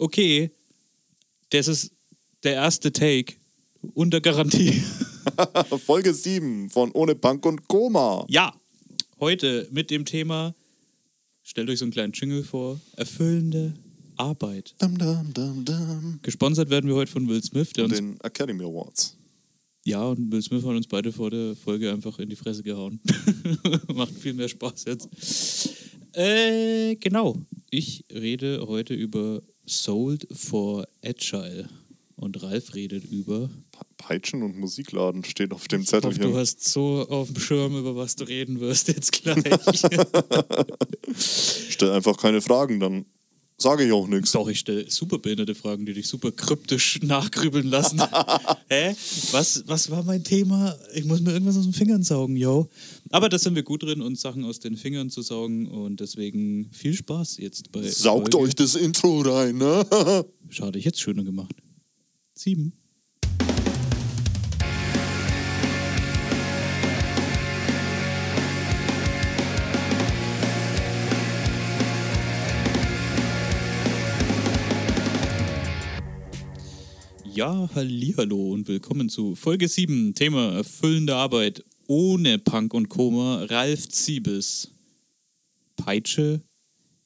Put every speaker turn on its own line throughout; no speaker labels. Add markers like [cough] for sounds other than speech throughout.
okay, das ist der erste Take unter Garantie. [laughs]
Folge 7 von Ohne Punk und Koma.
Ja, heute mit dem Thema, stellt euch so einen kleinen Jingle vor, erfüllende Arbeit.
Dum, dum, dum, dum.
Gesponsert werden wir heute von Will Smith, der
Und den Academy Awards.
ja, und Will Smith hat uns beide vor der Folge einfach in die Fresse gehauen. [laughs] Macht viel mehr Spaß jetzt. Äh, genau. Ich rede heute über Sold for Agile. Und Ralf redet über.
Pe- Peitschen und Musikladen steht auf dem
Ich hoffe, du
Zettelchen.
hast so auf dem Schirm, über was du reden wirst jetzt gleich. [laughs]
Stell einfach keine Fragen, dann sage ich auch nichts.
Doch, ich stelle super behinderte Fragen, die dich super kryptisch [laughs] nachgrübeln lassen. [laughs] Hä? Was, was war mein Thema? Ich muss mir irgendwas aus den Fingern saugen, yo. Aber da sind wir gut drin, uns Sachen aus den Fingern zu saugen und deswegen viel Spaß jetzt bei.
Saugt
Folge-
euch das Intro rein, ne? [laughs]
Schade, ich hätte es schöner gemacht. Sieben. Ja, hallihallo und willkommen zu Folge 7, Thema erfüllende Arbeit ohne Punk und Koma, Ralf Ziebes. Peitsche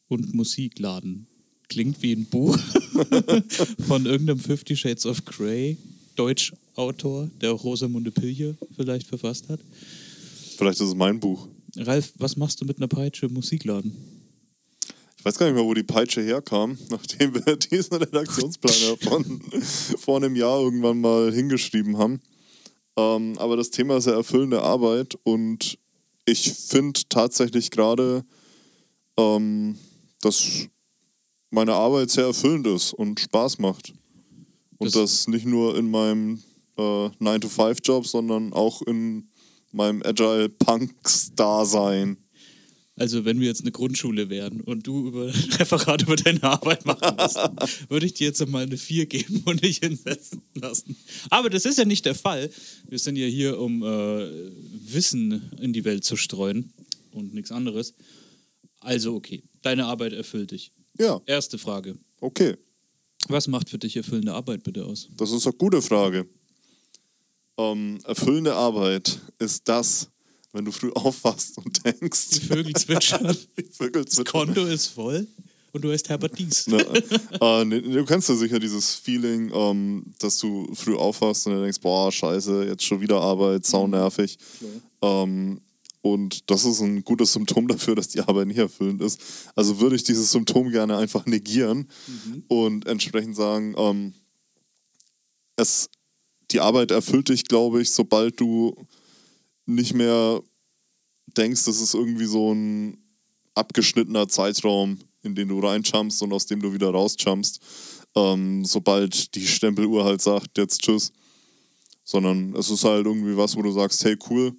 und Musikladen. Klingt wie ein Buch [laughs] von irgendeinem Fifty Shades of Grey Deutschautor, der auch Rosamunde Pilcher vielleicht verfasst hat.
Vielleicht ist es mein Buch.
Ralf, was machst du mit einer Peitsche im Musikladen?
Ich weiß gar nicht mehr, wo die Peitsche herkam, [laughs] nachdem wir [laughs] diesen Redaktionsplan ja von vor einem Jahr irgendwann mal hingeschrieben haben. Ähm, aber das Thema ist ja erfüllende Arbeit und ich finde tatsächlich gerade, ähm, dass meine Arbeit sehr erfüllend ist und Spaß macht. Und
Das-
das, nicht nur in meinem äh, 9-to-5-Job, sondern auch in meinem Agile Punks-Dasein.
Also, wenn wir jetzt eine Grundschule wären und du über [laughs] Referat über deine Arbeit machen musst, würde ich dir jetzt mal eine 4 geben und dich hinsetzen lassen. Aber das ist ja nicht der Fall. Wir sind ja hier, um äh, Wissen in die Welt zu streuen und nichts anderes. Also, okay, deine Arbeit erfüllt dich.
Ja,
Erste Frage.
okay.
Was macht für dich erfüllende Arbeit bitte aus?
Das ist eine gute Frage. Ähm, erfüllende Arbeit ist das, wenn du früh aufwachst und denkst.
Die Vögel [laughs] zwitschern,
Die Vögel
das
zwitschern.
Konto ist voll und du heißt Herbert Dies.
Ne, äh, ne, du kennst ja sicher dieses Feeling, ähm, dass du früh aufwachst und dann denkst, boah, scheiße, jetzt schon wieder Arbeit, saunervig. Ähm, und das ist ein gutes Symptom dafür, dass die Arbeit nicht erfüllend ist. Also würde ich dieses Symptom gerne einfach negieren und entsprechend sagen, ähm, es, die Arbeit erfüllt dich, glaube ich, sobald du nicht mehr denkst, das ist irgendwie so ein abgeschnittener Zeitraum, in den du reinjumpst und aus dem du wieder rausjumpst, ähm, sobald die Stempeluhr halt sagt, jetzt tschüss. Sondern es ist halt irgendwie was, wo du sagst, hey cool,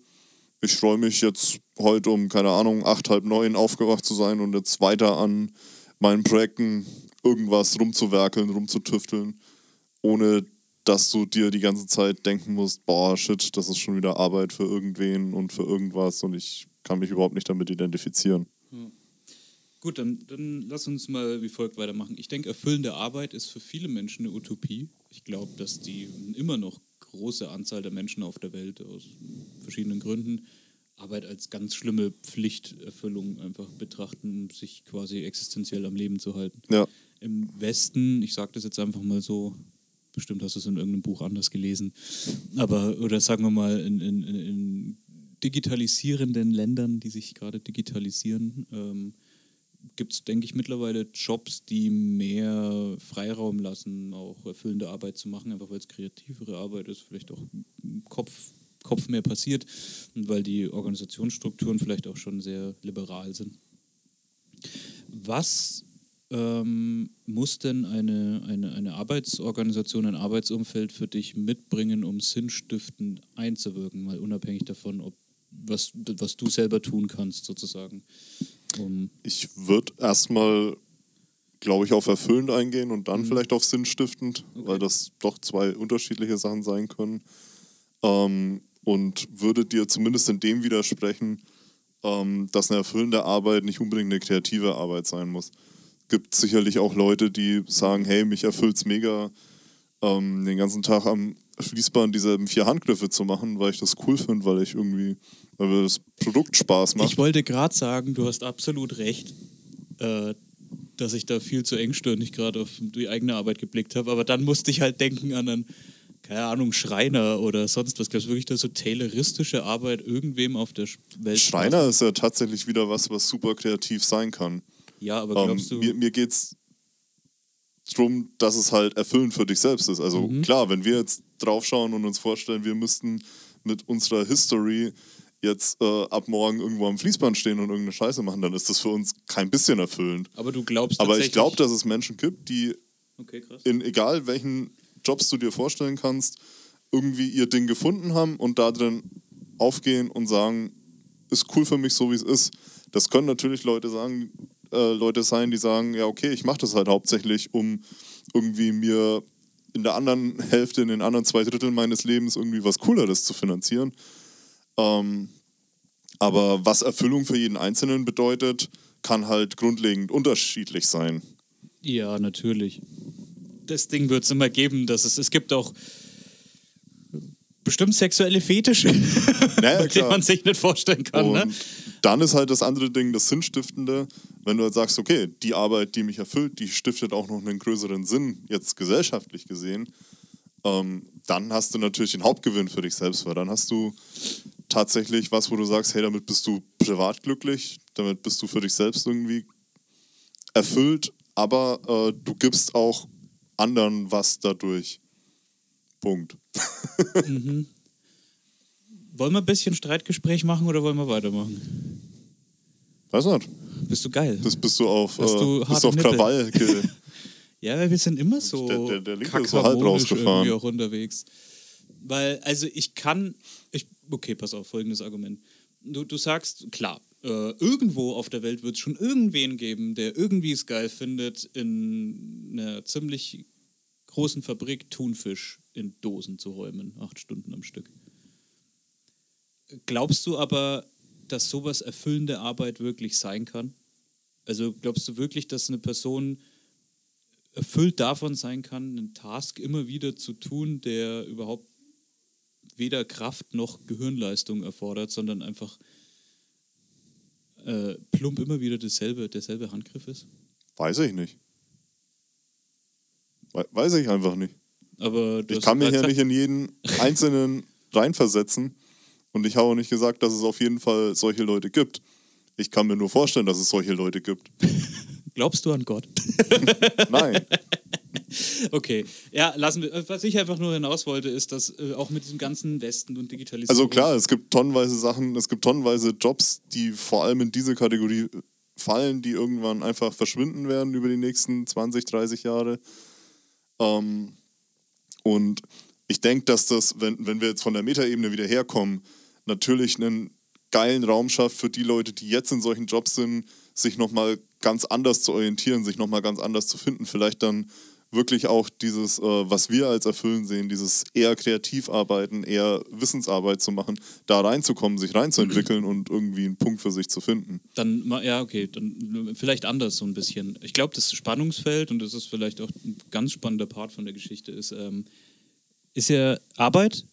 ich freue mich jetzt heute um, keine Ahnung, acht, halb neun aufgewacht zu sein und jetzt weiter an meinen Projekten irgendwas rumzuwerkeln, rumzutüfteln, ohne dass du dir die ganze Zeit denken musst, boah, shit, das ist schon wieder Arbeit für irgendwen und für irgendwas und ich kann mich überhaupt nicht damit identifizieren.
Gut, dann, dann lass uns mal wie folgt weitermachen. Ich denke, erfüllende Arbeit ist für viele Menschen eine Utopie. Ich glaube, dass die immer noch große Anzahl der Menschen auf der Welt aus verschiedenen Gründen Arbeit als ganz schlimme Pflichterfüllung einfach betrachten, um sich quasi existenziell am Leben zu halten.
Ja,
Im Westen, ich sage das jetzt einfach mal so, bestimmt hast du es in irgendeinem Buch anders gelesen, aber, oder sagen wir mal, in, in, in- digitalisierenden Ländern, die sich gerade digitalisieren, ähm, gibt es, denke ich, mittlerweile Jobs, die mehr Freiraum lassen, auch erfüllende Arbeit zu machen, einfach weil es kreativere Arbeit ist, vielleicht auch Kopf, Kopf mehr passiert und weil die Organisationsstrukturen vielleicht auch schon sehr liberal sind. Was ähm, muss denn eine, eine, eine Arbeitsorganisation, ein Arbeitsumfeld für dich mitbringen, um sinnstiftend einzuwirken, mal unabhängig davon, ob was, was du selber tun kannst, sozusagen. Um,
ich würde erstmal, glaube ich, auf erfüllend eingehen und dann vielleicht auf sinnstiftend, weil das doch zwei unterschiedliche Sachen sein können. Ähm, und würde dir zumindest in dem widersprechen, ähm, dass eine erfüllende Arbeit nicht unbedingt eine kreative Arbeit sein muss. Gibt sicherlich auch Leute, die sagen, hey, mich erfüllt es mega, ähm, den ganzen Tag am Fließband dieselben vier Handgriffe zu machen, weil ich das cool finde, weil ich irgendwie, weil mir das Produkt Spaß macht.
Ich wollte gerade sagen, du hast absolut recht, äh, dass ich da viel zu engstirnig gerade auf die eigene Arbeit geblickt habe. Aber dann musste ich halt denken an einen, keine Ahnung, Schreiner oder sonst was. Glaubst du wirklich, dass so tayloristische Arbeit irgendwem auf der Welt
Schreiner ist ja tatsächlich wieder was, was super kreativ sein kann.
Ja, aber glaubst
ähm,
du.
Mir, mir geht's drum, dass es halt erfüllend für dich selbst ist. Also
Mhm.
klar, wenn wir jetzt draufschauen und uns vorstellen, wir müssten mit unserer History jetzt äh, ab morgen irgendwo am Fließband stehen und irgendeine Scheiße machen, dann ist das für uns kein bisschen erfüllend.
aber du glaubst
Aber ich glaube, dass es Menschen gibt, die
Okay,
in egal welchen Jobs du dir vorstellen kannst, irgendwie ihr Ding gefunden haben und da drin aufgehen und sagen, ist cool für mich so wie es ist. Das können natürlich Leute sagen, äh, Leute sein, die sagen, ja okay, ich mache das halt hauptsächlich, um irgendwie mir in der anderen Hälfte, in den anderen zwei Dritteln meines Lebens irgendwie was Cooleres zu finanzieren. Ähm, aber was Erfüllung für jeden Einzelnen bedeutet, kann halt grundlegend unterschiedlich sein.
Ja, natürlich. Das Ding wird es immer geben, dass es, es gibt auch bestimmt sexuelle Fetische, [laughs]
Naja, [laughs]
die
klar.
man sich nicht vorstellen kann.
Und
Ne?
Dann ist halt das andere Ding, das Sinnstiftende, wenn du halt sagst, okay, die Arbeit, die mich erfüllt, die stiftet auch noch einen größeren Sinn, jetzt gesellschaftlich gesehen, ähm, dann hast du natürlich den Hauptgewinn für dich selbst, weil dann hast du tatsächlich was, wo du sagst, hey, damit bist du privat glücklich, damit bist du für dich selbst irgendwie erfüllt, aber äh, du gibst auch anderen was dadurch. Punkt.
Wollen wir ein bisschen Streitgespräch machen oder wollen wir weitermachen?
Weiß nicht.
Bist du geil?
Das bist du auf,
Hast du
äh, bist auf
Nippel?
Krawall [laughs]
Ja, weil wir sind immer so
Der- der- der Linke ist so halb rausgefahren.
irgendwie auch unterwegs. Weil, also ich kann, ich, okay, pass auf, folgendes Argument. Du, du sagst, klar, äh, irgendwo auf der Welt wird es schon irgendwen geben, der irgendwie es geil findet, in einer ziemlich großen Fabrik Thunfisch in Dosen zu räumen, acht Stunden am Stück. Glaubst du aber, dass sowas erfüllende Arbeit wirklich sein kann? Also glaubst du wirklich, dass eine Person erfüllt davon sein kann, einen Task immer wieder zu tun, der überhaupt weder Kraft noch Gehirnleistung erfordert, sondern einfach äh, plump immer wieder dasselbe, derselbe Handgriff ist?
Weiß ich nicht. We- Weiß ich einfach nicht.
Aber
Ich kann mich ja nicht in jeden [laughs] Einzelnen reinversetzen. Und ich habe auch nicht gesagt, dass es auf jeden Fall solche Leute gibt. Ich kann mir nur vorstellen, dass es solche Leute gibt. [laughs]
Glaubst du an Gott? [laughs]
Nein.
Okay, ja, lassen wir. Was ich einfach nur hinaus wollte, ist, dass äh, auch mit diesem ganzen Westen und Digitalisierung.
Also klar, es gibt tonnenweise Sachen, es gibt tonnenweise Jobs, die vor allem in diese Kategorie fallen, die irgendwann einfach verschwinden werden über die nächsten 20, 30 Jahre. Ähm, und ich denke, dass das, wenn, wenn wir jetzt von der Metaebene wieder herkommen, natürlich einen geilen Raum schafft für die Leute, die jetzt in solchen Jobs sind, sich nochmal ganz anders zu orientieren, sich nochmal ganz anders zu finden. Vielleicht dann wirklich auch dieses, äh, was wir als Erfüllen sehen, dieses eher kreativ arbeiten, eher Wissensarbeit zu machen, da reinzukommen, sich reinzuentwickeln [clears throat] und irgendwie einen Punkt für sich zu finden.
Dann, ja, okay, dann vielleicht anders so ein bisschen. Ich glaube, das Spannungsfeld, und das ist vielleicht auch ein ganz spannender Part von der Geschichte, ist, ähm, ist ja Arbeit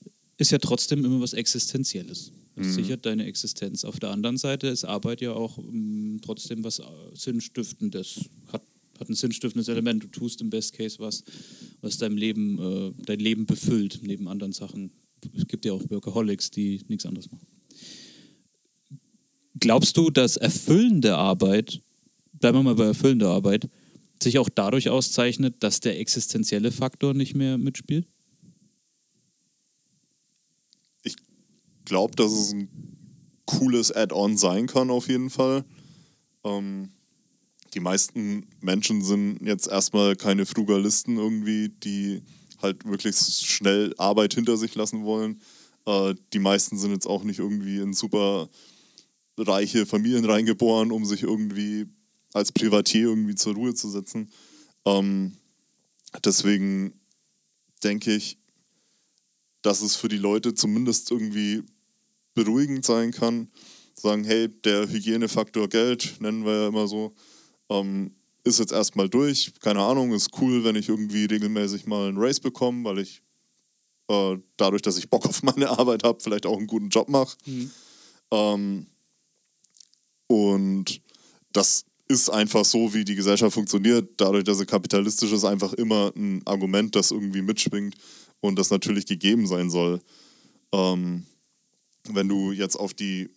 ist ja trotzdem immer was Existenzielles. Das sichert deine Existenz. Auf der anderen Seite ist Arbeit ja auch ähm, trotzdem was äh, Sinnstiftendes, hat, hat ein sinnstiftendes Element. Du tust im Best Case was, was dein Leben, äh, dein Leben befüllt, neben anderen Sachen. Es gibt ja auch Workaholics, die nichts anderes machen. Glaubst du, dass erfüllende Arbeit, bleiben wir mal bei erfüllender Arbeit, sich auch dadurch auszeichnet, dass der existenzielle Faktor nicht mehr mitspielt?
Glaube, dass es ein cooles Add-on sein kann, auf jeden Fall. Ähm, die meisten Menschen sind jetzt erstmal keine Frugalisten irgendwie, die halt wirklich schnell Arbeit hinter sich lassen wollen. Äh, die meisten sind jetzt auch nicht irgendwie in super reiche Familien reingeboren, um sich irgendwie als Privatier irgendwie zur Ruhe zu setzen. Ähm, deswegen denke ich, dass es für die Leute zumindest irgendwie beruhigend sein kann. Sagen, hey, der Hygienefaktor Geld, nennen wir ja immer so, ähm, ist jetzt erstmal durch. Keine Ahnung, ist cool, wenn ich irgendwie regelmäßig mal einen Race bekomme, weil ich äh, dadurch, dass ich Bock auf meine Arbeit habe, vielleicht auch einen guten Job mache.
Mhm.
Ähm, und das ist einfach so, wie die Gesellschaft funktioniert. Dadurch, dass sie kapitalistisch ist, einfach immer ein Argument, das irgendwie mitschwingt und das natürlich gegeben sein soll. Ähm, wenn du jetzt auf die,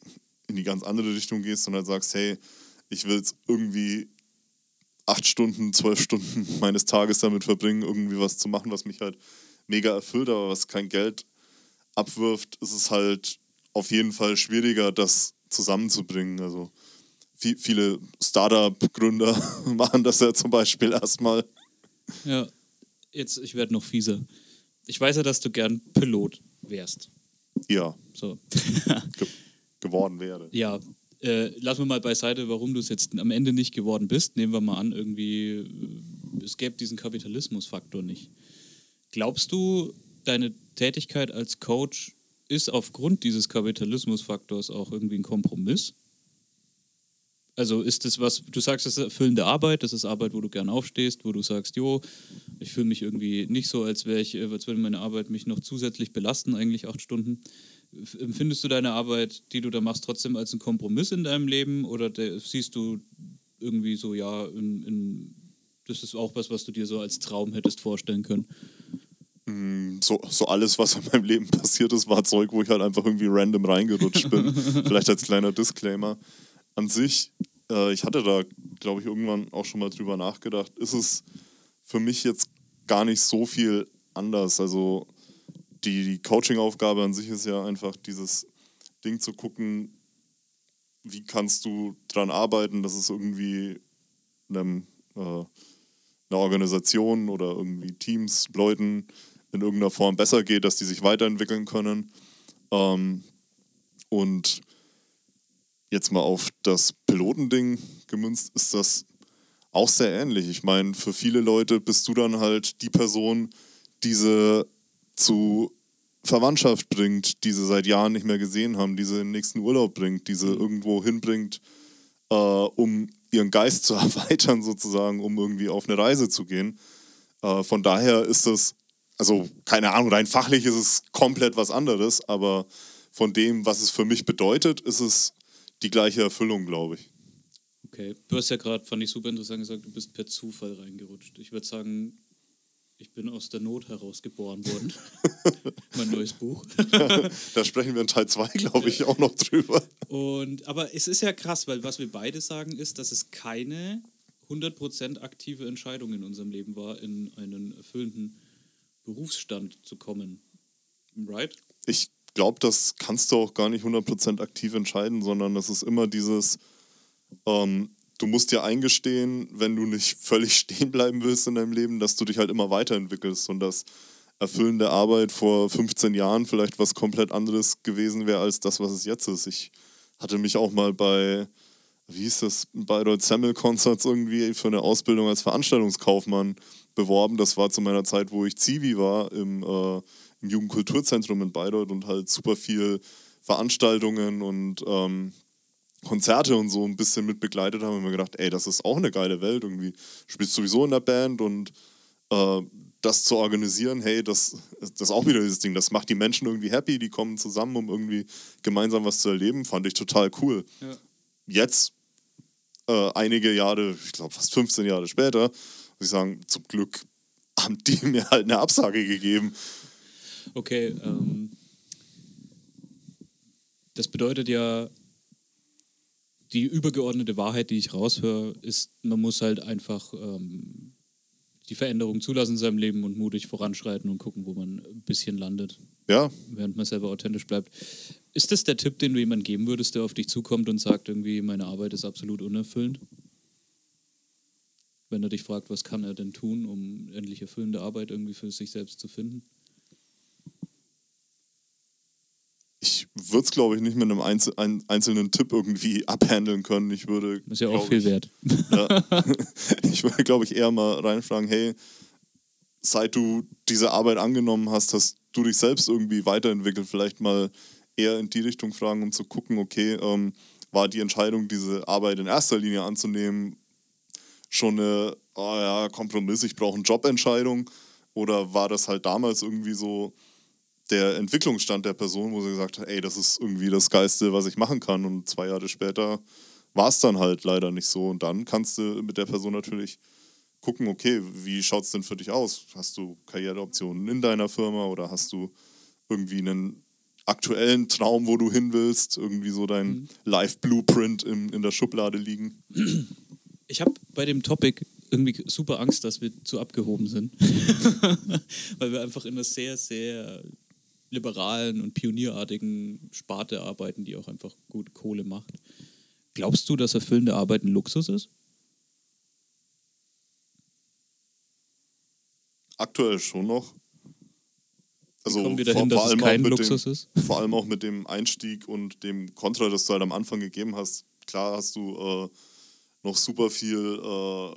in die ganz andere Richtung gehst und halt sagst, hey, ich will jetzt irgendwie acht Stunden, zwölf Stunden [laughs] meines Tages damit verbringen, irgendwie was zu machen, was mich halt mega erfüllt, aber was kein Geld abwirft, ist es halt auf jeden Fall schwieriger, das zusammenzubringen. Also viel, viele Startup-Gründer [laughs] machen das ja zum Beispiel erstmal.
Ja, jetzt, ich werde noch fieser. Ich weiß ja, dass du gern Pilot wärst.
Ja.
So. [laughs]
Ge geworden wäre.
Ja, äh, lassen wir mal beiseite, warum du es jetzt am Ende nicht geworden bist. Nehmen wir mal an, irgendwie, äh, es gäbe diesen Kapitalismusfaktor nicht. Glaubst du, deine Tätigkeit als Coach ist aufgrund dieses Kapitalismusfaktors auch irgendwie ein Kompromiss? Also ist das was, du sagst, das ist erfüllende Arbeit, das ist Arbeit, wo du gern aufstehst, wo du sagst, jo, ich fühle mich irgendwie nicht so, als wäre ich, als würde meine Arbeit mich noch zusätzlich belasten, eigentlich acht Stunden. Empfindest du deine Arbeit, die du da machst, trotzdem als einen Kompromiss in deinem Leben oder der, siehst du irgendwie so, ja, in, in, das ist auch was, was du dir so als Traum hättest vorstellen können?
Mm, so, so alles, was in meinem Leben passiert ist, war Zeug, wo ich halt einfach irgendwie random reingerutscht bin. [laughs] Vielleicht als kleiner Disclaimer. An sich, äh, ich hatte da, glaube ich, irgendwann auch schon mal drüber nachgedacht, ist es für mich jetzt gar nicht so viel anders. Also die, die Coaching-Aufgabe an sich ist ja einfach dieses Ding zu gucken, wie kannst du daran arbeiten, dass es irgendwie einem, äh, einer Organisation oder irgendwie Teams, Leuten in irgendeiner Form besser geht, dass die sich weiterentwickeln können. Ähm, und jetzt mal auf das Pilotending gemünzt, ist das auch sehr ähnlich. Ich meine, für viele Leute bist du dann halt die Person, diese zu Verwandtschaft bringt, die sie seit Jahren nicht mehr gesehen haben, die sie in den nächsten Urlaub bringt, die sie irgendwo hinbringt, äh, um ihren Geist [laughs] zu erweitern, sozusagen, um irgendwie auf eine Reise zu gehen. Äh, von daher ist das, also keine Ahnung, rein fachlich ist es komplett was anderes, aber von dem, was es für mich bedeutet, ist es die gleiche Erfüllung, glaube ich.
Okay, du hast ja gerade, fand ich super interessant gesagt, du bist per Zufall reingerutscht. Ich würde sagen, ich bin aus der Not heraus geboren worden. [laughs] mein neues Buch. [laughs]
da sprechen wir in Teil 2, glaube ich, auch noch drüber.
Und, aber es ist ja krass, weil was wir beide sagen ist, dass es keine 100% aktive Entscheidung in unserem Leben war, in einen erfüllenden Berufsstand zu kommen. Right?
Ich glaube, das kannst du auch gar nicht 100% aktiv entscheiden, sondern das ist immer dieses, ähm, du musst dir eingestehen, wenn du nicht [laughs] völlig stehen bleiben willst in deinem Leben, dass du dich halt immer weiterentwickelst und dass erfüllende Arbeit vor 15 Jahren vielleicht was komplett anderes gewesen wäre als das, was es jetzt ist. Ich hatte mich auch mal bei, wie hieß das, Bayreuth Semmel Concerts irgendwie für eine Ausbildung als Veranstaltungskaufmann beworben. Das war zu meiner Zeit, wo ich Zivi war im, äh, im Jugendkulturzentrum in Bayreuth und halt super viel Veranstaltungen und ähm, Konzerte und so ein bisschen mit begleitet haben und mir gedacht, ey, das ist auch eine geile Welt irgendwie. Du spielst sowieso in der Band und äh, das zu organisieren, hey, das, das ist auch wieder dieses Ding, das macht die Menschen irgendwie happy, die kommen zusammen, um irgendwie gemeinsam was zu erleben, fand ich total cool.
Ja.
Jetzt, äh, einige Jahre, ich glaube fast 15 Jahre später, muss ich sagen, zum Glück haben die [laughs] mir halt eine Absage gegeben.
Okay, ähm, das bedeutet ja, die übergeordnete Wahrheit, die ich raushöre, ist, man muss halt einfach ähm, die Veränderung zulassen in seinem Leben und mutig voranschreiten und gucken, wo man ein bisschen landet.
Ja.
Während man selber authentisch bleibt. Ist das der Tipp, den du jemandem geben würdest, der auf dich zukommt und sagt, irgendwie, meine Arbeit ist absolut unerfüllend? Wenn er dich fragt, was kann er denn tun, um endlich erfüllende Arbeit irgendwie für sich selbst zu finden?
ich würde es, glaube ich, nicht mit einem Einzel ein, einzelnen Tipp irgendwie [laughs] abhandeln können. Ich würde.
Ist ja auch viel
ich,
wert.
Ja, [laughs] ich würde, glaube ich, eher mal reinfragen: hey, seit du diese Arbeit angenommen hast, hast du dich selbst irgendwie weiterentwickelt? Vielleicht mal eher in die Richtung fragen, um zu gucken, okay, ähm, war die Entscheidung, diese Arbeit in erster Linie anzunehmen, schon eine, oh ja, Kompromiss, ich brauche eine Jobentscheidung? Oder war das halt damals irgendwie so der Entwicklungsstand der Person, wo sie gesagt hat, ey, das ist irgendwie das Geiste, was ich machen kann. Und zwei Jahre später war es dann halt leider nicht so. Und dann kannst du mit der Person natürlich gucken, okay, wie schaut es denn für dich aus? Hast du Karriereoptionen in deiner Firma oder hast du irgendwie einen aktuellen Traum, wo du hin willst, irgendwie so dein mhm. Live-Blueprint in, in der Schublade liegen?
Ich habe bei dem Topic irgendwie super Angst, dass wir zu abgehoben sind, [laughs] weil wir einfach in einer sehr, sehr liberalen und pionierartigen Sparte arbeiten, die auch einfach gut Kohle macht. Glaubst du, dass erfüllende Arbeit ein Luxus ist?
Aktuell schon noch.
Also kommen wir dahin, vor, dass es kein Luxus
dem,
ist? [laughs]
Vor allem auch mit dem Einstieg und dem Kontra, das du halt am Anfang gegeben hast. Klar hast du äh, noch super viel äh,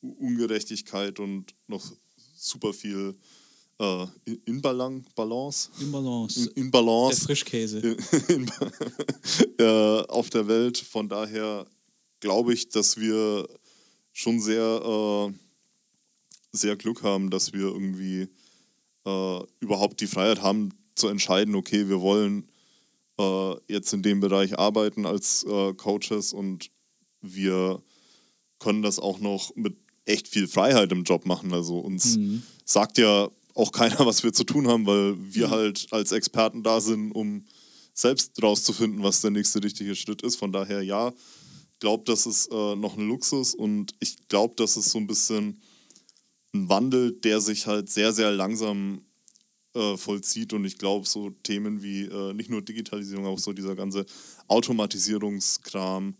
Ungerechtigkeit und noch super viel äh, Inbalance. Balance.
Imbalance.
In, in Balance.
Der Frischkäse. [laughs]
In, in, [laughs] äh, auf der Welt. Von daher glaube ich, dass wir schon sehr, äh, sehr Glück haben, dass wir irgendwie äh, überhaupt die Freiheit haben zu entscheiden, okay, wir wollen äh, jetzt in dem Bereich arbeiten als äh, Coaches und wir können das auch noch mit echt viel Freiheit im Job machen. Also uns mhm. sagt ja auch keiner, [laughs] was wir zu tun haben, weil wir mhm. halt als Experten da sind, um selbst rauszufinden, was der nächste richtige Schritt ist. Von daher ja, glaube, das ist äh, noch ein Luxus und ich glaube, das ist so ein bisschen ein Wandel, der sich halt sehr, sehr langsam äh, vollzieht und ich glaube, so Themen wie äh, nicht nur Digitalisierung, auch so dieser ganze Automatisierungskram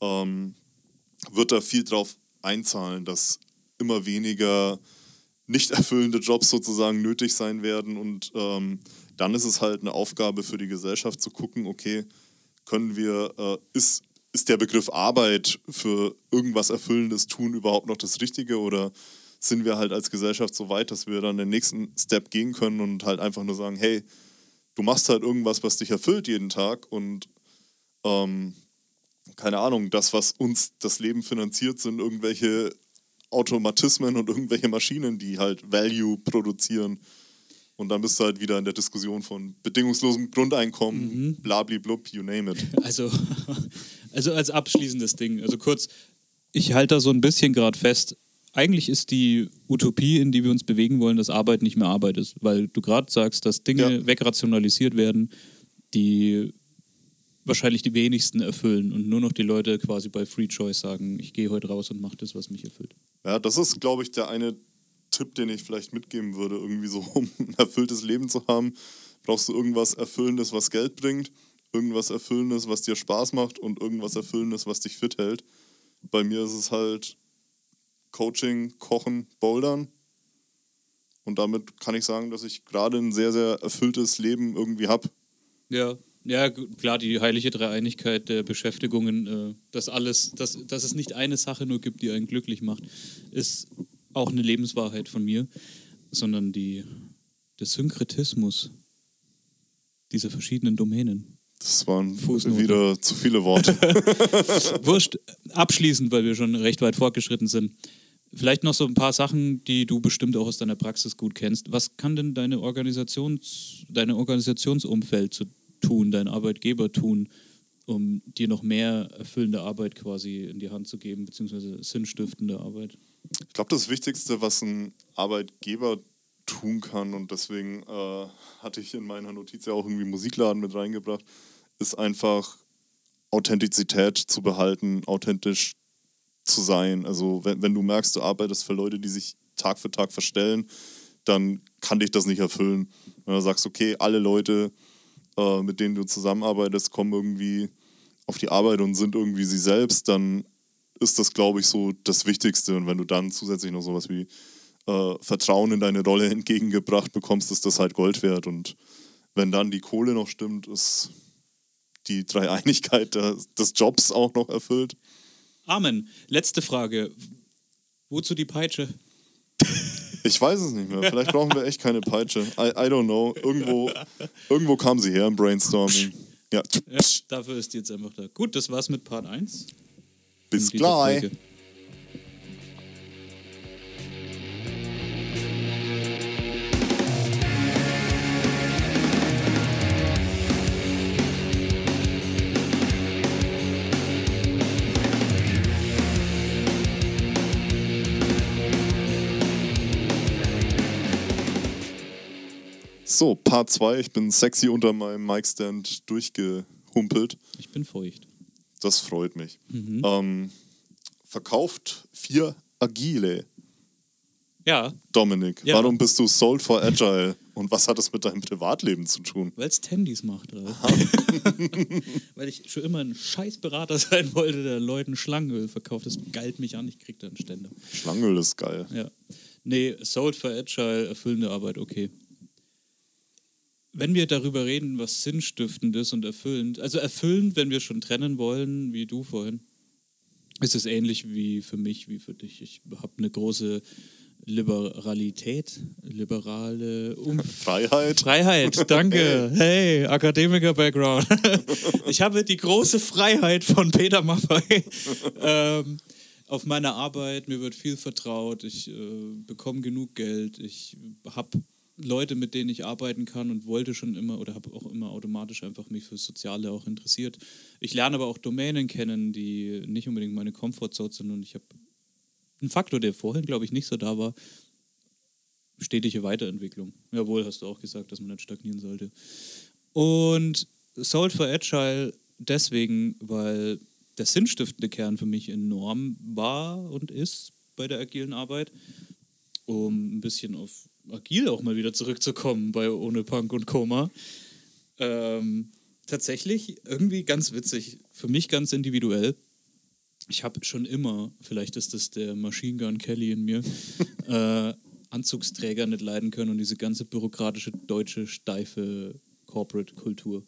ähm, wird da viel drauf einzahlen, dass immer weniger nicht erfüllende Jobs sozusagen nötig sein werden. Und ähm, dann ist es halt eine Aufgabe für die Gesellschaft zu gucken, okay, können wir, äh, ist, ist der Begriff Arbeit für irgendwas Erfüllendes tun überhaupt noch das Richtige oder sind wir halt als Gesellschaft so weit, dass wir dann den nächsten Step gehen können und halt einfach nur sagen, hey, du machst halt irgendwas, was dich erfüllt jeden Tag und ähm, keine Ahnung, das, was uns das Leben finanziert, sind irgendwelche Automatismen und irgendwelche Maschinen, die halt Value produzieren. Und dann bist du halt wieder in der Diskussion von bedingungslosem Grundeinkommen, mhm. blablablub, you name it. [laughs]
Also, also als abschließendes Ding, also kurz, ich halte da so ein bisschen gerade fest, eigentlich ist die Utopie, in die wir uns bewegen wollen, dass Arbeit nicht mehr Arbeit ist, weil du gerade sagst, dass Dinge ja. wegrationalisiert werden, die wahrscheinlich die wenigsten erfüllen und nur noch die Leute quasi bei Free Choice sagen, ich gehe heute raus und mache das, was mich erfüllt.
Ja, das ist, glaube ich, der eine Tipp, den ich vielleicht mitgeben würde, irgendwie so, [laughs] um ein erfülltes Leben zu haben, brauchst du irgendwas Erfüllendes, was Geld bringt, irgendwas Erfüllendes, was dir Spaß macht und irgendwas Erfüllendes, was dich fit hält. Bei mir ist es halt Coaching, Kochen, Bouldern. Und damit kann ich sagen, dass ich gerade ein sehr, sehr erfülltes Leben irgendwie habe.
Ja, ja, klar, die heilige Dreieinigkeit der Beschäftigungen, äh, dass alles, dass, dass es nicht eine Sache nur gibt, die einen glücklich macht, ist auch eine Lebenswahrheit von mir, sondern die, der Synkretismus dieser verschiedenen Domänen.
Das waren Fußnoten. wieder zu viele Worte. [laughs] [laughs]
Wurscht, abschließend, weil wir schon recht weit fortgeschritten sind. Vielleicht noch so ein paar Sachen, die du bestimmt auch aus deiner Praxis gut kennst. Was kann denn deine Organisations, deine Organisationsumfeld zu tun, dein Arbeitgeber tun, um dir noch mehr erfüllende Arbeit quasi in die Hand zu geben, beziehungsweise sinnstiftende Arbeit?
Ich glaube, das Wichtigste, was ein Arbeitgeber tun kann, und deswegen äh, hatte ich in meiner Notiz ja auch irgendwie Musikladen mit reingebracht, ist einfach Authentizität zu behalten, authentisch zu sein. Also wenn, wenn du merkst, du arbeitest für Leute, die sich Tag für Tag verstellen, dann kann dich das nicht erfüllen. Wenn du sagst, okay, alle Leute äh, mit denen du zusammenarbeitest, kommen irgendwie auf die Arbeit und sind irgendwie sie selbst, dann ist das, glaube ich, so das Wichtigste. Und wenn du dann zusätzlich noch sowas wie äh, Vertrauen in deine Rolle [laughs] entgegengebracht bekommst, ist das halt Gold wert. Und wenn dann die Kohle noch stimmt, ist die Dreieinigkeit des Jobs auch noch erfüllt.
Amen. Letzte Frage. Wozu die Peitsche? [laughs]
Ich weiß es nicht mehr. Vielleicht brauchen wir echt keine Peitsche. I, I don't know. Irgendwo, irgendwo kam sie her im Brainstorming. Ja.
ja. Dafür ist die jetzt einfach da. Gut, das war's mit Part 1.
Bis gleich. So, Part 2. Ich bin sexy unter meinem Mic-Stand durchgehumpelt.
Ich bin feucht.
Das freut mich. Ähm, verkauft vier Agile.
Ja,
Dominik,
Ja.
warum bist du sold for Agile? Und was hat es mit deinem Privatleben zu tun?
weil es Tandys macht, [laughs] weil ich schon immer ein scheiß Berater sein wollte, der Leuten Schlangenöl verkauft. Das galt mich an, ich krieg da einen Ständer.
Schlangenöl ist geil.
Ja. Nee, Sold for Agile, erfüllende Arbeit, okay. Wenn wir darüber reden, was sinnstiftend ist und erfüllend, also erfüllend, wenn wir schon trennen wollen, wie du vorhin, ist es ähnlich wie für mich, wie für dich. Ich habe eine große Liberalität, liberale um
Freiheit.
Freiheit, danke. [laughs] Hey, Akademiker-Background. [laughs] Ich habe die große Freiheit von Peter Maffay [laughs] ähm, auf meiner Arbeit. Mir wird viel vertraut. Ich äh, bekomme genug Geld. Ich habe Leute, mit denen ich arbeiten kann und wollte schon immer oder habe auch immer automatisch einfach mich für Soziale auch interessiert. Ich lerne aber auch Domänen kennen, die nicht unbedingt meine Comfortzone sind und ich habe einen Faktor, der vorhin, glaube ich, nicht so da war, stetige Weiterentwicklung. Jawohl, hast du auch gesagt, dass man nicht stagnieren sollte. Und Sold for Agile deswegen, weil der sinnstiftende Kern für mich enorm war und ist bei der agilen Arbeit, um ein bisschen auf agil auch mal wieder zurückzukommen bei Ohne Punk und Koma. Ähm, tatsächlich irgendwie ganz witzig, für mich ganz individuell. Ich habe schon immer, vielleicht ist das der Machine Gun Kelly in mir, [laughs] äh, Anzugsträger nicht leiden können und diese ganze bürokratische deutsche steife Corporate-Kultur.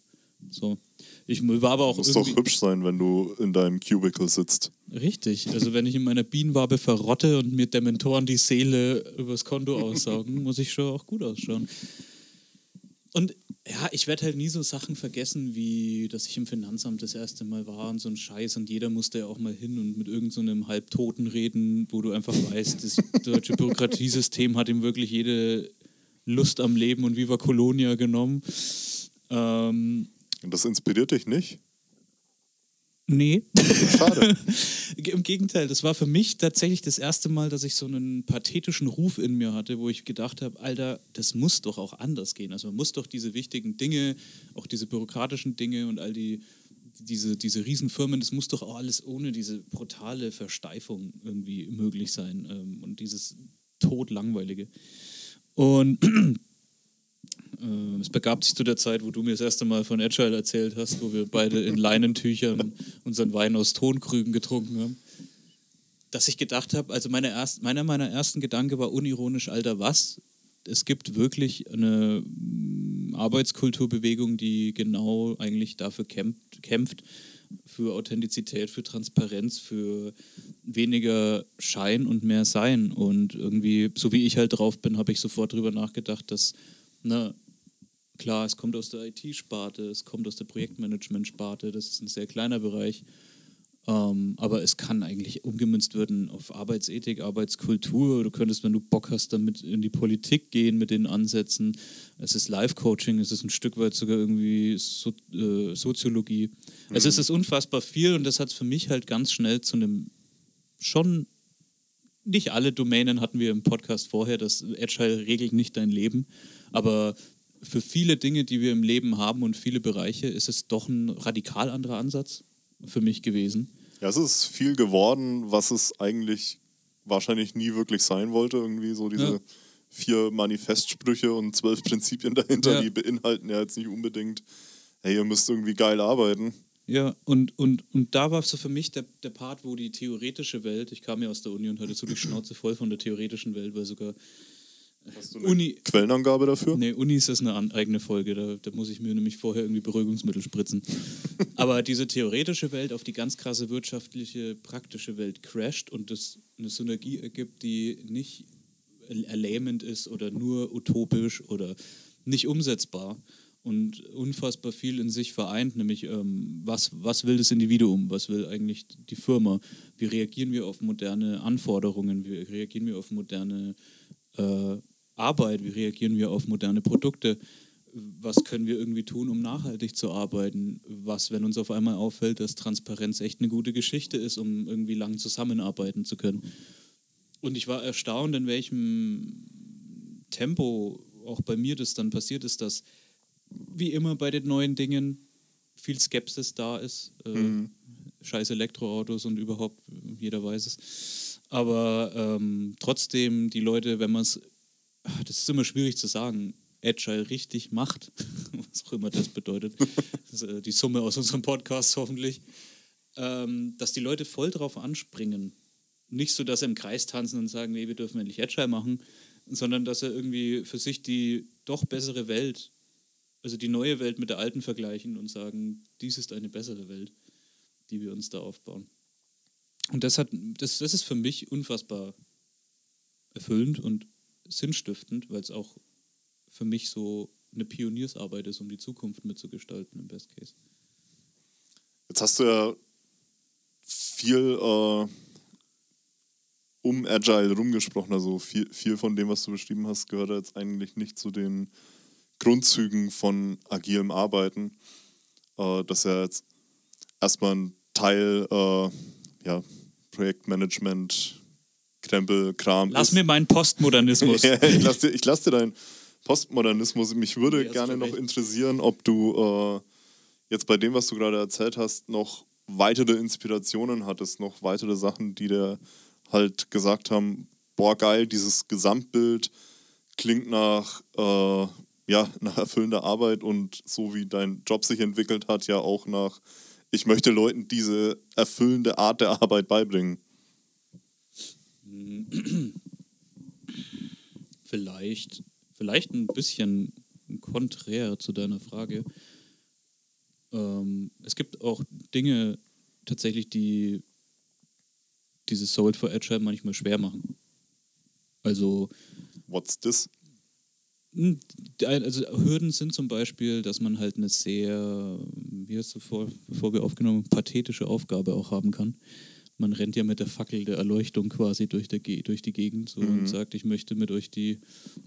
So. Ich war aber auch
Muss doch hübsch sein, wenn du in deinem Cubicle sitzt.
richtig. Also wenn ich in meiner Bienenwabe verrotte und mir Dementoren die Seele übers Konto aussaugen, [laughs] muss ich schon auch gut ausschauen. Und ja, ich werde halt nie so Sachen vergessen, wie dass ich im Finanzamt das erste Mal war und so ein Scheiß und jeder musste ja auch mal hin und mit irgendeinem so Halbtoten reden, wo du einfach weißt, das [laughs] deutsche Bürokratiesystem hat ihm wirklich jede Lust am Leben und Viva Colonia genommen. Ähm,
Und das inspiriert dich nicht?
nee.
Schade. [laughs]
Im Gegenteil, das war für mich tatsächlich das erste Mal, dass ich so einen pathetischen Ruf in mir hatte, wo ich gedacht habe, Alter, das muss doch auch anders gehen. Also man muss doch diese wichtigen Dinge, auch diese bürokratischen Dinge und all die diese, diese Riesenfirmen, das muss doch auch alles ohne diese brutale Versteifung irgendwie möglich sein ähm, und dieses todlangweilige. Und [clears throat] es begab sich zu der Zeit, wo du mir das erste Mal von Agile erzählt hast, wo wir beide in Leinentüchern unseren Wein aus Tonkrügen getrunken haben. Dass ich gedacht habe, also meine erst, meiner meiner ersten Gedanke war unironisch, Alter, was? Es gibt wirklich eine mm, Arbeitskulturbewegung, die genau eigentlich dafür kämpft, kämpft für Authentizität, für Transparenz, für weniger Schein und mehr Sein. Und irgendwie, so wie ich halt drauf bin, habe ich sofort drüber nachgedacht, dass, na, klar, es kommt aus der IT-Sparte, es kommt aus der Projektmanagement-Sparte, das ist ein sehr kleiner Bereich. Ähm, aber es kann eigentlich umgemünzt werden auf Arbeitsethik, Arbeitskultur. Du könntest, wenn du Bock hast, damit in die Politik gehen mit den Ansätzen. Es ist Life-Coaching, es ist ein Stück weit sogar irgendwie so, äh, Soziologie. Also es ist unfassbar viel und das hat es für mich halt ganz schnell zu einem schon nicht alle Domänen hatten wir im Podcast vorher, das Agile regelt nicht dein Leben, aber für viele Dinge, die wir im Leben haben und viele Bereiche, ist es doch ein radikal anderer Ansatz für mich gewesen.
Ja, es ist viel geworden, was es eigentlich wahrscheinlich nie wirklich sein wollte. Irgendwie so diese
Ja.
vier Manifestsprüche und zwölf Prinzipien dahinter,
Ja.
die beinhalten ja jetzt nicht unbedingt, hey, ihr müsst irgendwie geil arbeiten.
Ja, und, und, und da war so für mich der, der Part, wo die theoretische Welt, ich kam ja aus der Uni und hatte so die Schnauze voll von der theoretischen Welt, weil sogar
Hast du eine
Uni,
Quellenangabe dafür?
Nee, Unis ist eine an, eigene Folge. Da, da muss ich mir nämlich vorher irgendwie Beruhigungsmittel spritzen. [laughs] Aber diese theoretische Welt auf die ganz krasse wirtschaftliche, praktische Welt crasht und das eine Synergie ergibt, die nicht erlähmend ist oder nur utopisch oder nicht umsetzbar und unfassbar viel in sich vereint, nämlich ähm, was, was will das Individuum, was will eigentlich die Firma, wie reagieren wir auf moderne Anforderungen, wie reagieren wir auf moderne äh, Arbeit, wie reagieren wir auf moderne Produkte, was können wir irgendwie tun, um nachhaltig zu arbeiten, was, wenn uns auf einmal auffällt, dass Transparenz echt eine gute Geschichte ist, um irgendwie lang zusammenarbeiten zu können. Und ich war erstaunt, in welchem Tempo auch bei mir das dann passiert ist, dass wie immer bei den neuen Dingen viel Skepsis da ist. Äh, mhm. Scheiß Elektroautos und überhaupt, jeder weiß es. Aber ähm, trotzdem, die Leute, wenn man es, das ist immer schwierig zu sagen, Agile richtig macht, [laughs] was auch immer das bedeutet, das ist, äh, die Summe aus unserem Podcast hoffentlich, ähm, dass die Leute voll drauf anspringen. Nicht so, dass sie im Kreis tanzen und sagen, nee, wir dürfen endlich Agile machen, sondern dass er irgendwie für sich die doch bessere Welt, also die neue Welt mit der alten vergleichen und sagen, dies ist eine bessere Welt, die wir uns da aufbauen. Und das, hat, das, das ist für mich unfassbar erfüllend und sinnstiftend, weil es auch für mich so eine Pioniersarbeit ist, um die Zukunft mitzugestalten im Best Case.
Jetzt hast du ja viel äh, um Agile rumgesprochen. Also viel, viel von dem, was du beschrieben hast, gehört jetzt eigentlich nicht zu den Grundzügen von agilem Arbeiten. Äh, das ist ja jetzt erstmal ein Teil äh, ja, Projektmanagement, Krempel, Kram.
Lass ist. mir meinen Postmodernismus. [laughs]
ich lass dir, ich lass dir deinen Postmodernismus. Mich würde gerne noch interessieren, ob du äh, jetzt bei dem, was du gerade erzählt hast, noch weitere Inspirationen hattest, noch weitere Sachen, die dir halt gesagt haben, boah geil, dieses Gesamtbild klingt nach, äh, ja, [laughs] nach erfüllender Arbeit und so wie dein Job sich entwickelt hat, ja auch nach, ich möchte Leuten diese erfüllende Art der Arbeit beibringen. [clears throat]
Vielleicht, vielleicht ein bisschen konträr zu deiner Frage. Ähm, es gibt auch Dinge tatsächlich, die dieses Sold for Agile manchmal schwer machen. Also.
What's this?
Hm, also Hürden sind zum Beispiel, dass man halt eine sehr, wie hast du vor, bevor wir aufgenommen, pathetische Aufgabe auch haben kann. Man rennt ja mit der Fackel der Erleuchtung quasi durch, der, durch die Gegend so, mhm. und sagt, ich möchte mit euch die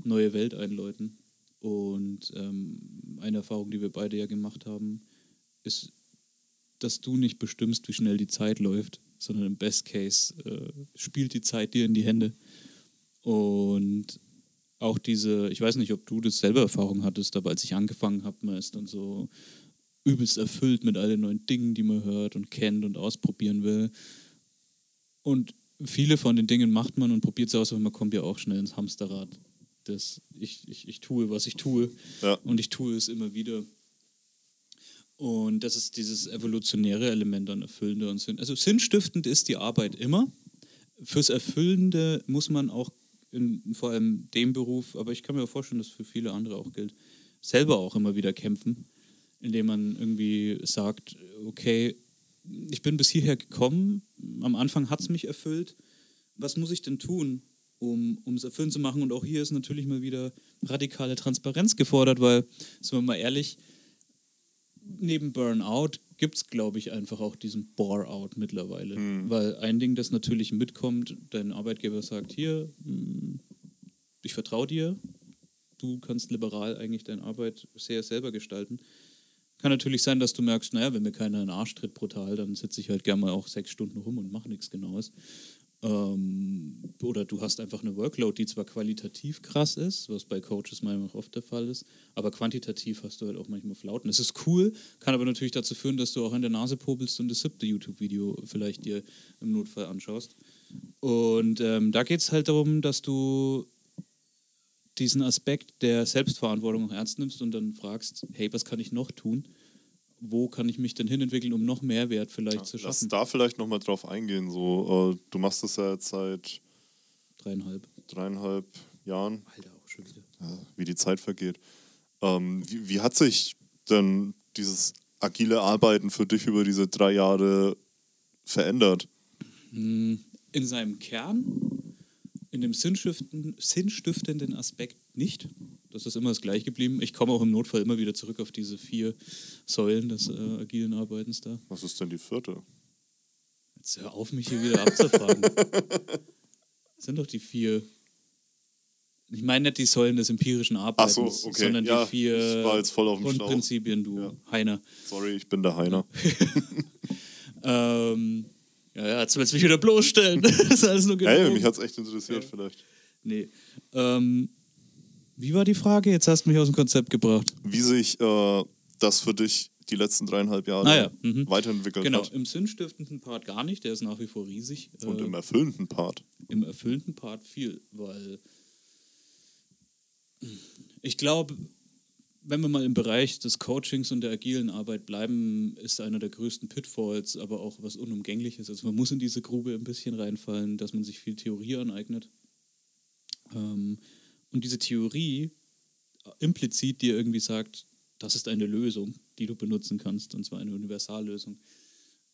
neue Welt einläuten. Und ähm, eine Erfahrung, die wir beide ja gemacht haben, ist, dass du nicht bestimmst, wie schnell die Zeit läuft, sondern im Best Case äh, spielt die Zeit dir in die Hände. Und auch diese, ich weiß nicht, ob du das selber Erfahrung hattest, aber als ich angefangen habe, man ist dann so übelst erfüllt mit all den neuen Dingen, die man hört und kennt und ausprobieren will. Und viele von den Dingen macht man und probiert es aus, aber man kommt ja auch schnell ins Hamsterrad. Das, ich, ich, ich tue, was ich tue ja. und ich tue es immer wieder. Und das ist dieses evolutionäre Element an Erfüllende und Sinn. Also sinnstiftend ist die Arbeit immer. Fürs Erfüllende muss man auch in vor allem dem Beruf, aber ich kann mir vorstellen, dass es für viele andere auch gilt, selber auch immer wieder kämpfen, indem man irgendwie sagt, okay, ich bin bis hierher gekommen, am Anfang hat es mich erfüllt, was muss ich denn tun, um, es erfüllend zu machen? Und auch hier ist natürlich mal wieder radikale Transparenz gefordert, weil, sind wir mal ehrlich, neben Burnout gibt es, glaube ich, einfach auch diesen Bore-out mittlerweile. Mhm. Weil ein Ding, das natürlich mitkommt, dein Arbeitgeber sagt, hier, hm, ich vertraue dir, du kannst liberal eigentlich deine Arbeit sehr selber gestalten. Kann natürlich sein, dass du merkst, naja, wenn mir keiner in den Arsch tritt brutal, dann sitze ich halt gerne mal auch sechs Stunden rum und mache nichts Genaues. Ähm, oder du hast einfach eine Workload, die zwar qualitativ krass ist, was bei Coaches manchmal oft der Fall ist, aber quantitativ hast du halt auch manchmal Flauten. Das ist cool, kann aber natürlich dazu führen, dass du auch in der Nase popelst und das siebte YouTube-Video vielleicht dir im Notfall anschaust. Und ähm, da geht es halt darum, dass du diesen Aspekt der Selbstverantwortung auch ernst nimmst und dann fragst, hey, was kann ich noch tun? wo kann ich mich denn hinentwickeln, um noch Mehrwert vielleicht ja, zu schaffen. Lass
da vielleicht nochmal drauf eingehen. So, äh, du machst das ja jetzt seit
dreieinhalb,
dreieinhalb Jahren.
Alter, auch schon wieder.
Ja, wie die Zeit vergeht. Ähm, wie, wie hat sich denn dieses agile Arbeiten für dich über diese drei Jahre verändert?
Hm, in seinem Kern, in dem sinnstiftenden Aspekt nicht. Das ist immer das gleich geblieben. Ich komme auch im Notfall immer wieder zurück auf diese vier Säulen des äh, agilen Arbeitens da.
Was ist denn die vierte?
Jetzt hör auf, mich hier wieder abzufragen. das [laughs] sind doch die vier. Ich meine nicht die Säulen des empirischen Arbeitens, so, okay. sondern ja, die vier Grundprinzipien, du ja. Heiner.
Sorry, ich bin der Heiner. [laughs]
ähm, ja, ja, jetzt willst du mich wieder bloßstellen. [laughs] das ist alles nur
Hey, mich hat es echt interessiert, ja. vielleicht.
Nee. Ähm, Wie war die Frage? Jetzt hast du mich aus dem Konzept gebracht.
Wie sich äh, das für dich die letzten dreieinhalb Jahre
Ah ja, mhm.
weiterentwickelt
Genau,
hat.
im sinnstiftenden Part gar nicht, der ist nach wie vor riesig.
Und
Äh,
im erfüllenden Part.
im erfüllenden Part viel, weil ich glaube, wenn wir mal im Bereich des Coachings und der agilen Arbeit bleiben, ist einer der größten Pitfalls, aber auch was Unumgängliches. Also man muss in diese Grube ein bisschen reinfallen, dass man sich viel Theorie aneignet. Ähm, und diese Theorie implizit dir irgendwie sagt, das ist eine Lösung, die du benutzen kannst, und zwar eine Universallösung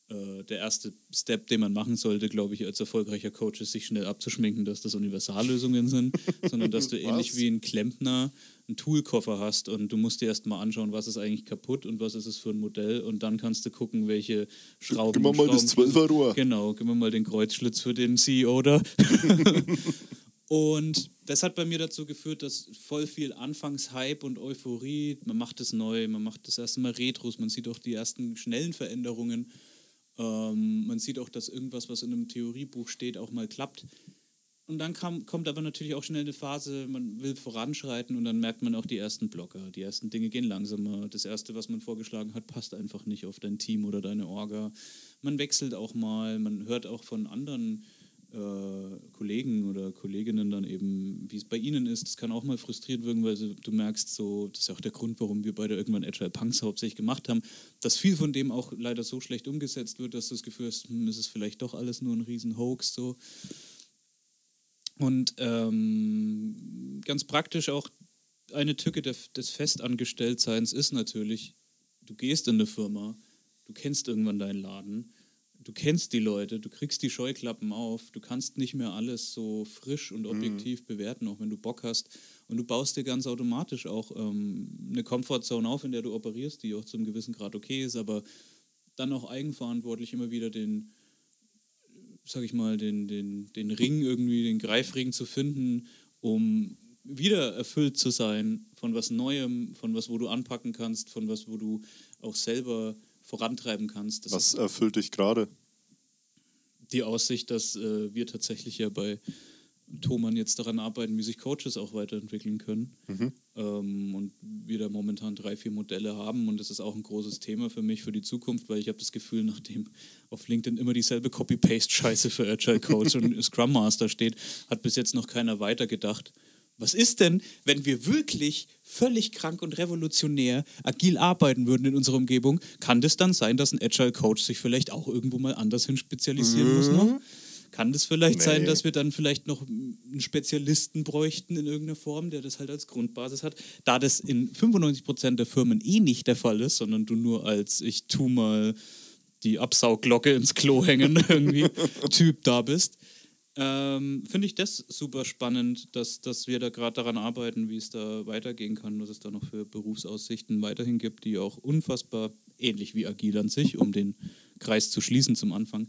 äh, der erste Step, den man machen sollte, glaube ich, als erfolgreicher Coach, ist, sich schnell abzuschminken, dass das Universallösungen sind, [laughs] sondern dass du ähnlich wie ein Klempner einen Toolkoffer hast und du musst dir erst mal anschauen, was ist eigentlich kaputt und was ist es für ein Modell und dann kannst du gucken, welche Schrauben.
Gib mir mal das
Schrauben-
12er Rohr.
Genau, gib mir mal den Kreuzschlitz für den CEO da. [laughs] Und das hat bei mir dazu geführt, dass voll viel Anfangshype und Euphorie, man macht es neu, man macht das erste Mal Retros, man sieht auch die ersten schnellen Veränderungen. Ähm, man sieht auch, dass irgendwas, was in einem Theoriebuch steht, auch mal klappt. Und dann kam, kommt aber natürlich auch schnell eine Phase, man will voranschreiten und dann merkt man auch die ersten Blocker. Die ersten Dinge gehen langsamer. Das erste, was man vorgeschlagen hat, passt einfach nicht auf dein Team oder deine Orga. Man wechselt auch mal, man hört auch von anderen äh, Kollegen oder Kolleginnen dann eben, wie es bei ihnen ist. Das kann auch mal frustrierend wirken, weil du merkst so, das ist ja auch der Grund, warum wir beide irgendwann Agile Punks hauptsächlich gemacht haben, dass viel von dem auch leider so schlecht umgesetzt wird, dass du das Gefühl hast, hm, ist es vielleicht doch alles nur ein riesen Hoax so. Und ähm, ganz praktisch auch eine Tücke des Festangestelltseins ist natürlich, du gehst in eine Firma, du kennst irgendwann deinen Laden, du kennst die Leute, du kriegst die Scheuklappen auf, du kannst nicht mehr alles so frisch und objektiv bewerten, auch wenn du Bock hast. Und du baust dir ganz automatisch auch ähm, eine Comfortzone auf, in der du operierst, die auch zu einem gewissen Grad okay ist, aber dann auch eigenverantwortlich immer wieder den, sag ich mal, den, den, den Ring irgendwie, den Greifring zu finden, um wieder erfüllt zu sein von was Neuem, von was, wo du anpacken kannst, von was, wo du auch selber vorantreiben kannst. Das
Was erfüllt dich gerade?
die Aussicht, dass äh, wir tatsächlich ja bei Thomann jetzt daran arbeiten, wie sich Coaches auch weiterentwickeln können. Ähm, und wir da momentan drei, vier Modelle haben und das ist auch ein großes Thema für mich für die Zukunft, weil ich habe das Gefühl, nachdem auf LinkedIn immer dieselbe Copy-Paste-Scheiße für Agile Coach und [laughs] Scrum Master steht, hat bis jetzt noch keiner weitergedacht. Was ist denn, wenn wir wirklich völlig krank und revolutionär agil arbeiten würden in unserer Umgebung? Kann das dann sein, dass ein Agile Coach sich vielleicht auch irgendwo mal anders hin spezialisieren muss noch? Kann das vielleicht sein,
Nee.
dass wir dann vielleicht noch einen Spezialisten bräuchten in irgendeiner Form, der das halt als Grundbasis hat? Da das in 95% der Firmen eh nicht der Fall ist, sondern du nur als ich tu mal die Absaugglocke ins Klo hängen [laughs] irgendwie Typ da bist. Ähm, Finde ich das super spannend, dass, dass wir da gerade daran arbeiten, wie es da weitergehen kann, was es da noch für Berufsaussichten weiterhin gibt, die auch unfassbar ähnlich wie agil an sich, um den Kreis zu schließen zum Anfang,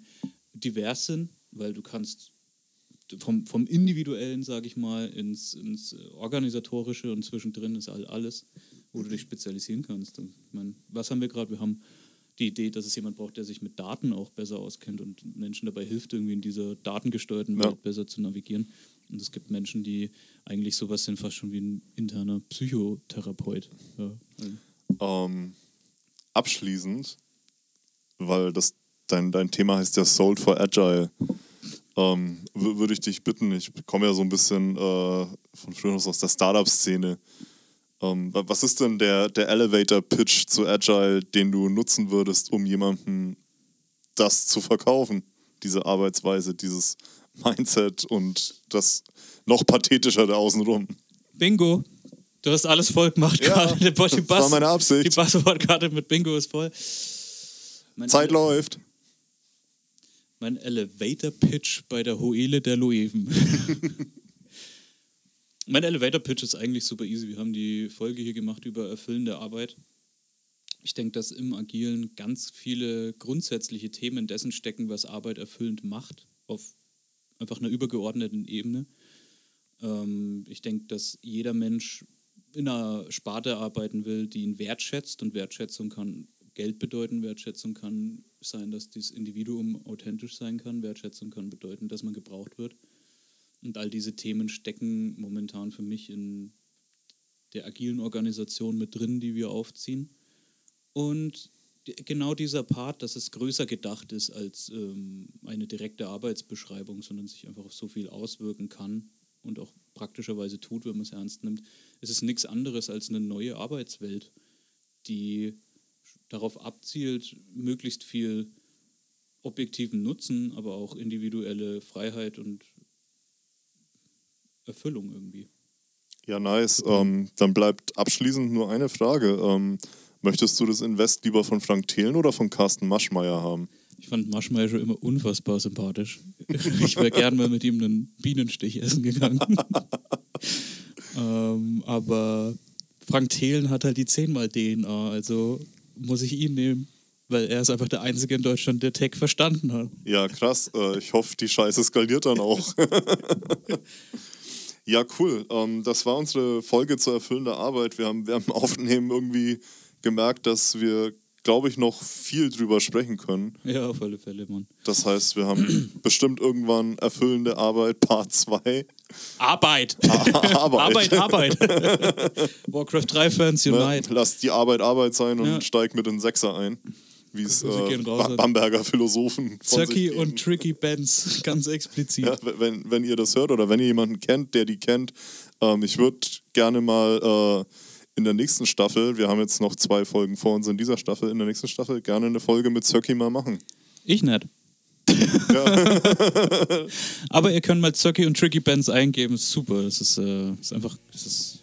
divers sind, weil du kannst vom, vom Individuellen, sage ich mal, ins, ins Organisatorische und zwischendrin ist all, alles, wo du dich spezialisieren kannst. Ich meine, was haben wir gerade? Wir haben die Idee, dass es jemand braucht, der sich mit Daten auch besser auskennt und Menschen dabei hilft, irgendwie in dieser datengesteuerten
Ja.
Welt besser zu navigieren. Und es gibt Menschen, die eigentlich sowas sind, fast schon wie ein interner Psychotherapeut. Ja.
Ähm, abschließend, weil das dein, dein Thema heißt ja Sold for Agile, ähm, wür- würde ich dich bitten, ich komme ja so ein bisschen äh, von früher aus der Startup-Szene. Ähm, wa- was ist denn der, der Elevator-Pitch zu Agile, den du nutzen würdest, um jemandem das zu verkaufen? Diese Arbeitsweise, dieses Mindset und das noch pathetischer da außenrum.
Bingo! Du hast alles voll gemacht
Ja,
gerade. Die, Bass-
das war meine Absicht.
Die Passwortkarte mit Bingo ist voll. Mein
Zeit
Ele-
läuft.
Mein Elevator-Pitch bei der Hoele der Loewen. [laughs] mein Elevator-Pitch ist eigentlich super easy. Wir haben die Folge hier gemacht über erfüllende Arbeit. Ich denke, dass im Agilen ganz viele grundsätzliche Themen dessen stecken, was Arbeit erfüllend macht, auf einfach einer übergeordneten Ebene. Ähm, ich denke, dass jeder Mensch in einer Sparte arbeiten will, die ihn wertschätzt und Wertschätzung kann Geld bedeuten, Wertschätzung kann sein, dass dieses Individuum authentisch sein kann, Wertschätzung kann bedeuten, dass man gebraucht wird. Und all diese Themen stecken momentan für mich in der agilen Organisation mit drin, die wir aufziehen. Und genau dieser Part, dass es größer gedacht ist als ähm, eine direkte Arbeitsbeschreibung, sondern sich einfach auf so viel auswirken kann und auch praktischerweise tut, wenn man es ernst nimmt. Es ist nichts anderes als eine neue Arbeitswelt, die darauf abzielt, möglichst viel objektiven Nutzen, aber auch individuelle Freiheit und Erfüllung irgendwie.
Ja, nice. Ähm, dann bleibt abschließend nur eine Frage. Ähm, möchtest du das Invest lieber von Frank Thelen oder von Carsten Maschmeyer haben?
Ich fand Maschmeyer schon immer unfassbar sympathisch. [laughs] Ich wäre gern mal mit ihm einen Bienenstich essen gegangen. [laughs] ähm, aber Frank Thelen hat halt die zehnmal DNA, also muss ich ihn nehmen. Weil er ist einfach der Einzige in Deutschland, der Tech verstanden hat.
Ja, krass. Äh, ich hoffe, die Scheiße skaliert dann auch. [laughs] ja, cool. Ähm, das war unsere Folge zur erfüllender Arbeit. Wir haben, wir haben [laughs] Aufnehmen irgendwie gemerkt, dass wir, glaube ich, noch viel drüber sprechen können.
Ja, auf alle Fälle, Mann.
Das heißt, wir haben [clears throat] bestimmt irgendwann erfüllende Arbeit, Part 2. [laughs]
Arbeit.
Arbeit.
Arbeit, Arbeit. [laughs] Warcraft 3 Fans
Ne?
Unite.
Lass die Arbeit Arbeit sein und
Ja.
steig mit den Sechser ein. Wie es
Grüße
äh, Bamberger Philosophen von geben.
und Tricky Benz, [laughs] ganz explizit.
Ja, wenn, wenn ihr das hört oder wenn ihr jemanden kennt, der die kennt, ähm, ich würde gerne mal äh, in der nächsten Staffel, wir haben jetzt noch zwei Folgen vor uns in dieser Staffel, in der nächsten Staffel gerne eine Folge mit Zöcki mal machen.
Ich nicht. [laughs] Aber ihr könnt mal Zöcki und Tricky Benz eingeben. Super. Das ist, äh, ist einfach. Das ist,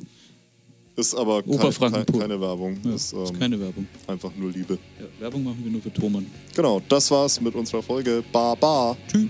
Ist aber kein, keine Werbung,
ja,
ist,
ist
ähm,
keine Werbung.
einfach nur Liebe.
Ja, Werbung machen wir nur für Thomann.
Genau, das war's mit unserer Folge. Ba, ba.
Tschüss.